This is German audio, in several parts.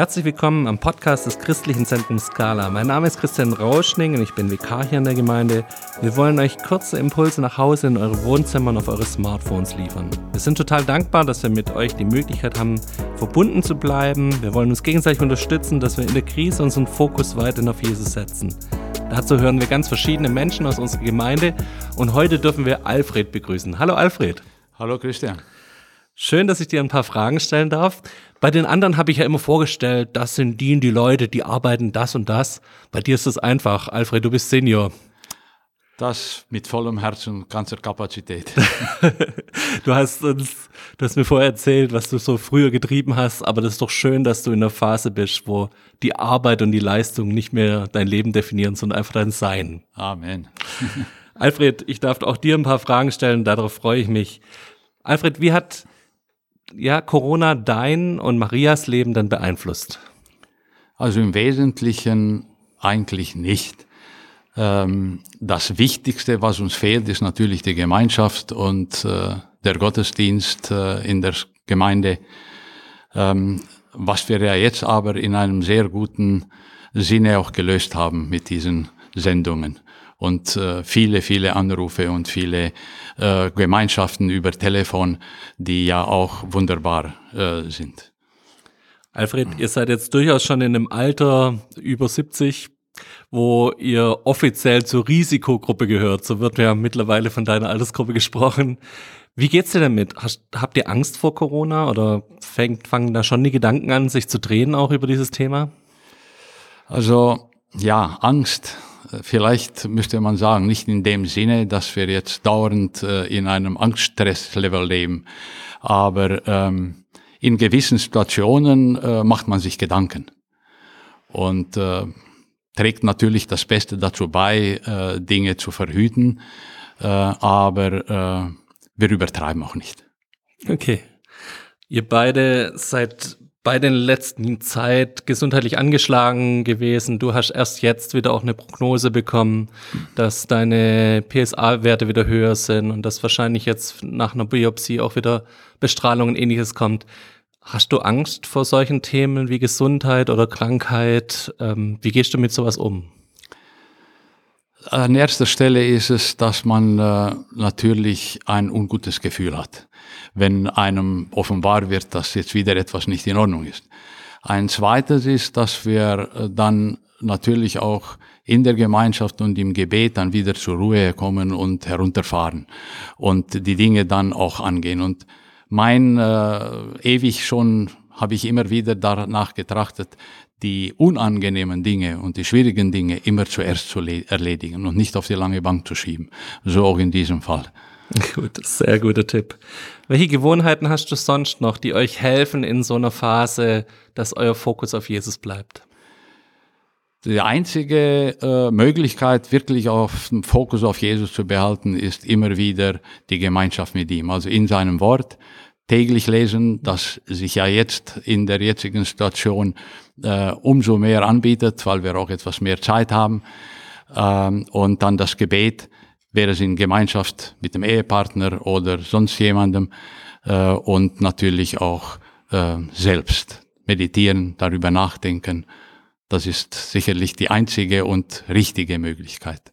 Herzlich willkommen am Podcast des Christlichen Zentrums Skala. Mein Name ist Christian Rauschning und ich bin Vikar hier in der Gemeinde. Wir wollen euch kurze Impulse nach Hause in eure Wohnzimmer und auf eure Smartphones liefern. Wir sind total dankbar, dass wir mit euch die Möglichkeit haben, verbunden zu bleiben. Wir wollen uns gegenseitig unterstützen, dass wir in der Krise unseren Fokus weiterhin auf Jesus setzen. Dazu hören wir ganz verschiedene Menschen aus unserer Gemeinde und heute dürfen wir Alfred begrüßen. Hallo Alfred. Hallo Christian. Schön, dass ich dir ein paar Fragen stellen darf. Bei den anderen habe ich ja immer vorgestellt, das sind die und die Leute, die arbeiten das und das. Bei dir ist es einfach. Alfred, du bist Senior. Das mit vollem Herz und ganzer Kapazität. du hast uns, du hast mir vorher erzählt, was du so früher getrieben hast, aber das ist doch schön, dass du in einer Phase bist, wo die Arbeit und die Leistung nicht mehr dein Leben definieren, sondern einfach dein Sein. Amen. Alfred, ich darf auch dir ein paar Fragen stellen, darauf freue ich mich. Alfred, wie hat ja, Corona dein und Marias Leben dann beeinflusst? Also im Wesentlichen eigentlich nicht. Ähm, das Wichtigste, was uns fehlt, ist natürlich die Gemeinschaft und äh, der Gottesdienst äh, in der Gemeinde. Ähm, was wir ja jetzt aber in einem sehr guten Sinne auch gelöst haben mit diesen Sendungen und äh, viele, viele Anrufe und viele äh, Gemeinschaften über Telefon, die ja auch wunderbar äh, sind. Alfred, ihr seid jetzt durchaus schon in einem Alter über 70, wo ihr offiziell zur Risikogruppe gehört. So wird ja mittlerweile von deiner Altersgruppe gesprochen. Wie geht's dir damit? Hast, habt ihr Angst vor Corona oder fängt, fangen da schon die Gedanken an, sich zu drehen auch über dieses Thema? Also ja, Angst vielleicht müsste man sagen, nicht in dem Sinne, dass wir jetzt dauernd äh, in einem Angststresslevel leben, aber ähm, in gewissen Situationen äh, macht man sich Gedanken und äh, trägt natürlich das Beste dazu bei, äh, Dinge zu verhüten, äh, aber äh, wir übertreiben auch nicht. Okay. Ihr beide seid bei den letzten Zeit gesundheitlich angeschlagen gewesen. Du hast erst jetzt wieder auch eine Prognose bekommen, dass deine PSA-Werte wieder höher sind und dass wahrscheinlich jetzt nach einer Biopsie auch wieder Bestrahlung und ähnliches kommt. Hast du Angst vor solchen Themen wie Gesundheit oder Krankheit? Ähm, wie gehst du mit sowas um? An erster Stelle ist es, dass man äh, natürlich ein ungutes Gefühl hat wenn einem offenbar wird, dass jetzt wieder etwas nicht in Ordnung ist. Ein zweites ist, dass wir äh, dann natürlich auch in der Gemeinschaft und im Gebet dann wieder zur Ruhe kommen und herunterfahren und die Dinge dann auch angehen. Und mein äh, ewig schon habe ich immer wieder danach getrachtet, die unangenehmen Dinge und die schwierigen Dinge immer zuerst zu erledigen und nicht auf die lange Bank zu schieben. So auch in diesem Fall. Gut, sehr guter Tipp. Welche Gewohnheiten hast du sonst noch, die euch helfen in so einer Phase, dass euer Fokus auf Jesus bleibt? Die einzige äh, Möglichkeit, wirklich auf den Fokus auf Jesus zu behalten, ist immer wieder die Gemeinschaft mit ihm. Also in seinem Wort täglich lesen, das sich ja jetzt in der jetzigen Situation äh, umso mehr anbietet, weil wir auch etwas mehr Zeit haben. Ähm, und dann das Gebet wäre es in Gemeinschaft mit dem Ehepartner oder sonst jemandem äh, und natürlich auch äh, selbst meditieren, darüber nachdenken. Das ist sicherlich die einzige und richtige Möglichkeit.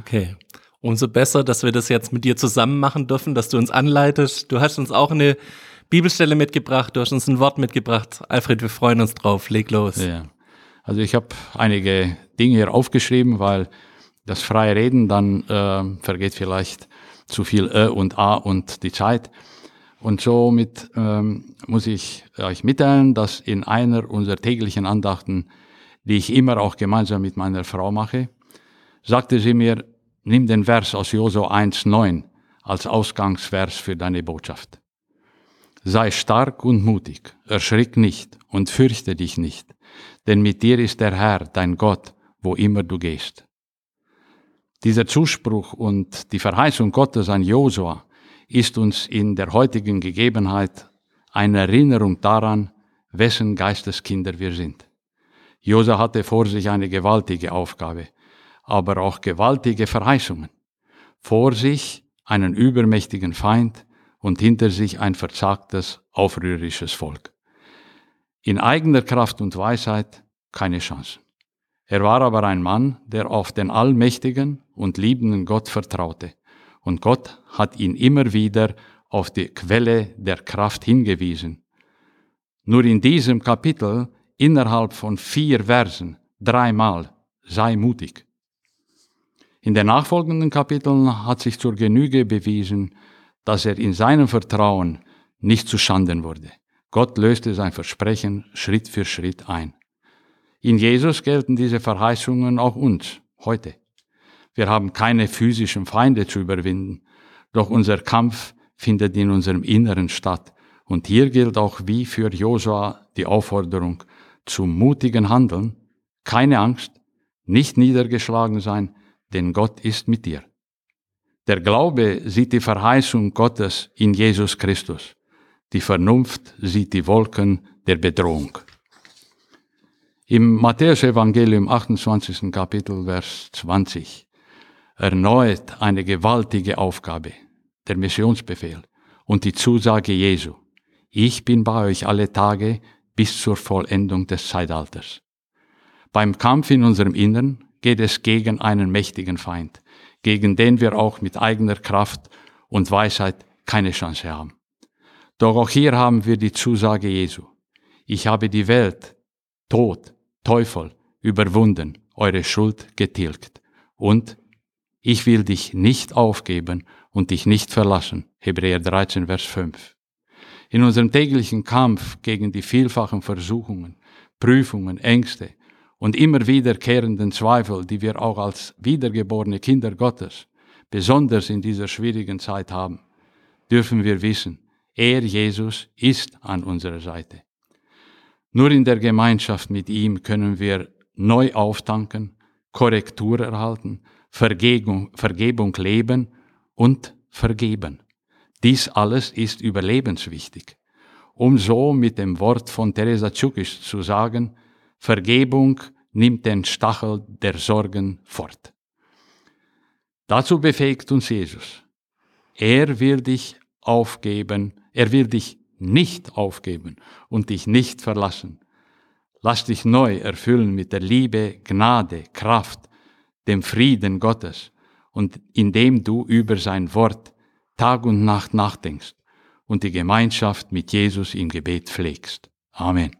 Okay. Umso besser, dass wir das jetzt mit dir zusammen machen dürfen, dass du uns anleitest. Du hast uns auch eine Bibelstelle mitgebracht, du hast uns ein Wort mitgebracht. Alfred, wir freuen uns drauf. Leg los. Ja. Also ich habe einige Dinge hier aufgeschrieben, weil das freie Reden, dann äh, vergeht vielleicht zu viel Ö und A und die Zeit. Und somit ähm, muss ich euch mitteilen, dass in einer unserer täglichen Andachten, die ich immer auch gemeinsam mit meiner Frau mache, sagte sie mir, nimm den Vers aus Josu 1,9 als Ausgangsvers für deine Botschaft. Sei stark und mutig, erschrick nicht und fürchte dich nicht, denn mit dir ist der Herr, dein Gott, wo immer du gehst. Dieser Zuspruch und die Verheißung Gottes an Josua ist uns in der heutigen Gegebenheit eine Erinnerung daran, wessen Geisteskinder wir sind. Josua hatte vor sich eine gewaltige Aufgabe, aber auch gewaltige Verheißungen. Vor sich einen übermächtigen Feind und hinter sich ein verzagtes, aufrührerisches Volk. In eigener Kraft und Weisheit keine Chance. Er war aber ein Mann, der auf den allmächtigen und liebenden Gott vertraute. Und Gott hat ihn immer wieder auf die Quelle der Kraft hingewiesen. Nur in diesem Kapitel, innerhalb von vier Versen, dreimal, sei mutig. In den nachfolgenden Kapiteln hat sich zur Genüge bewiesen, dass er in seinem Vertrauen nicht zu Schanden wurde. Gott löste sein Versprechen Schritt für Schritt ein. In Jesus gelten diese Verheißungen auch uns heute. Wir haben keine physischen Feinde zu überwinden, doch unser Kampf findet in unserem Inneren statt. Und hier gilt auch wie für Josua die Aufforderung zum mutigen Handeln, keine Angst, nicht niedergeschlagen sein, denn Gott ist mit dir. Der Glaube sieht die Verheißung Gottes in Jesus Christus. Die Vernunft sieht die Wolken der Bedrohung. Im Matthäus-Evangelium 28. Kapitel, Vers 20, erneut eine gewaltige Aufgabe, der Missionsbefehl und die Zusage Jesu. Ich bin bei euch alle Tage bis zur Vollendung des Zeitalters. Beim Kampf in unserem Innern geht es gegen einen mächtigen Feind, gegen den wir auch mit eigener Kraft und Weisheit keine Chance haben. Doch auch hier haben wir die Zusage Jesu. Ich habe die Welt, Tod, Teufel überwunden, eure Schuld getilgt. Und ich will dich nicht aufgeben und dich nicht verlassen. Hebräer 13, Vers 5. In unserem täglichen Kampf gegen die vielfachen Versuchungen, Prüfungen, Ängste und immer wiederkehrenden Zweifel, die wir auch als wiedergeborene Kinder Gottes besonders in dieser schwierigen Zeit haben, dürfen wir wissen, er, Jesus, ist an unserer Seite. Nur in der Gemeinschaft mit ihm können wir neu auftanken, Korrektur erhalten, Vergebung, Vergebung leben und vergeben. Dies alles ist überlebenswichtig. Um so mit dem Wort von Teresa Tschukisch zu sagen, Vergebung nimmt den Stachel der Sorgen fort. Dazu befähigt uns Jesus. Er will dich aufgeben, er will dich nicht aufgeben und dich nicht verlassen. Lass dich neu erfüllen mit der Liebe, Gnade, Kraft, dem Frieden Gottes und indem du über sein Wort Tag und Nacht nachdenkst und die Gemeinschaft mit Jesus im Gebet pflegst. Amen.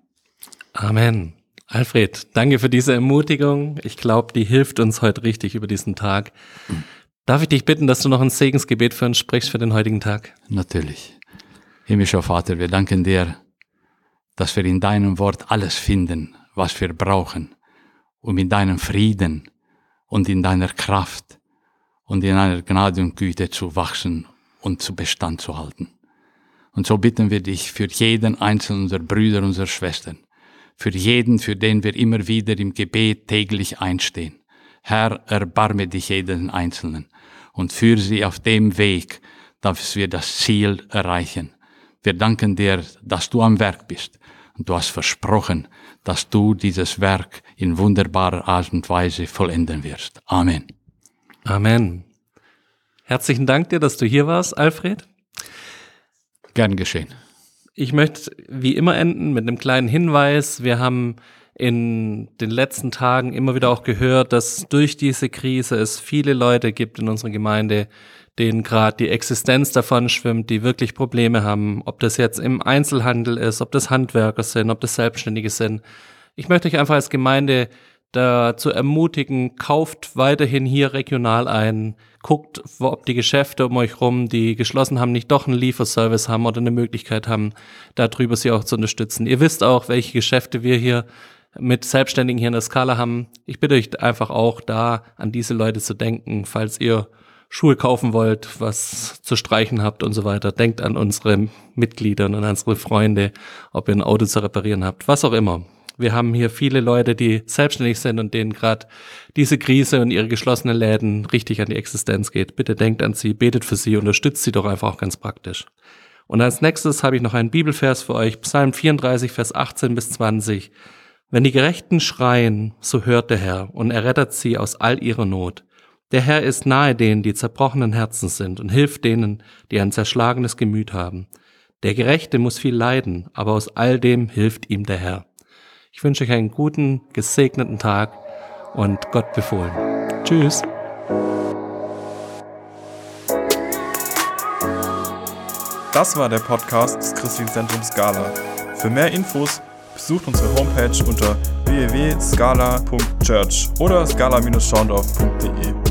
Amen. Alfred, danke für diese Ermutigung. Ich glaube, die hilft uns heute richtig über diesen Tag. Darf ich dich bitten, dass du noch ein Segensgebet für uns sprichst für den heutigen Tag? Natürlich. Himmlischer Vater, wir danken dir, dass wir in deinem Wort alles finden, was wir brauchen, um in deinem Frieden und in deiner Kraft und in deiner Gnade und Güte zu wachsen und zu Bestand zu halten. Und so bitten wir dich für jeden einzelnen unserer Brüder, unserer Schwestern, für jeden, für den wir immer wieder im Gebet täglich einstehen. Herr, erbarme dich jeden Einzelnen und führe sie auf dem Weg, dass wir das Ziel erreichen, wir danken dir, dass du am Werk bist. Und du hast versprochen, dass du dieses Werk in wunderbarer Art und Weise vollenden wirst. Amen. Amen. Herzlichen Dank dir, dass du hier warst, Alfred. Gern geschehen. Ich möchte wie immer enden mit einem kleinen Hinweis. Wir haben in den letzten Tagen immer wieder auch gehört, dass durch diese Krise es viele Leute gibt in unserer Gemeinde, denen gerade die Existenz davon schwimmt, die wirklich Probleme haben, ob das jetzt im Einzelhandel ist, ob das Handwerker sind, ob das Selbstständige sind. Ich möchte euch einfach als Gemeinde dazu ermutigen, kauft weiterhin hier regional ein, guckt, ob die Geschäfte um euch rum, die geschlossen haben, nicht doch einen Lieferservice haben oder eine Möglichkeit haben, darüber sie auch zu unterstützen. Ihr wisst auch, welche Geschäfte wir hier mit Selbstständigen hier in der Skala haben. Ich bitte euch einfach auch da an diese Leute zu denken, falls ihr Schuhe kaufen wollt, was zu streichen habt und so weiter, denkt an unsere Mitglieder und an unsere Freunde, ob ihr ein Auto zu reparieren habt, was auch immer. Wir haben hier viele Leute, die selbstständig sind und denen gerade diese Krise und ihre geschlossenen Läden richtig an die Existenz geht. Bitte denkt an sie, betet für sie, unterstützt sie doch einfach auch ganz praktisch. Und als nächstes habe ich noch einen Bibelvers für euch, Psalm 34, Vers 18 bis 20. Wenn die Gerechten schreien, so hört der Herr und er rettet sie aus all ihrer Not. Der Herr ist nahe denen, die zerbrochenen Herzens sind und hilft denen, die ein zerschlagenes Gemüt haben. Der Gerechte muss viel leiden, aber aus all dem hilft ihm der Herr. Ich wünsche euch einen guten, gesegneten Tag und Gott befohlen. Tschüss. Das war der Podcast des Christlichen Zentrums Scala. Für mehr Infos besucht unsere Homepage unter www.scala.church oder scala-schaundorf.de.